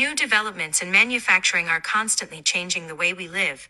New developments in manufacturing are constantly changing the way we live,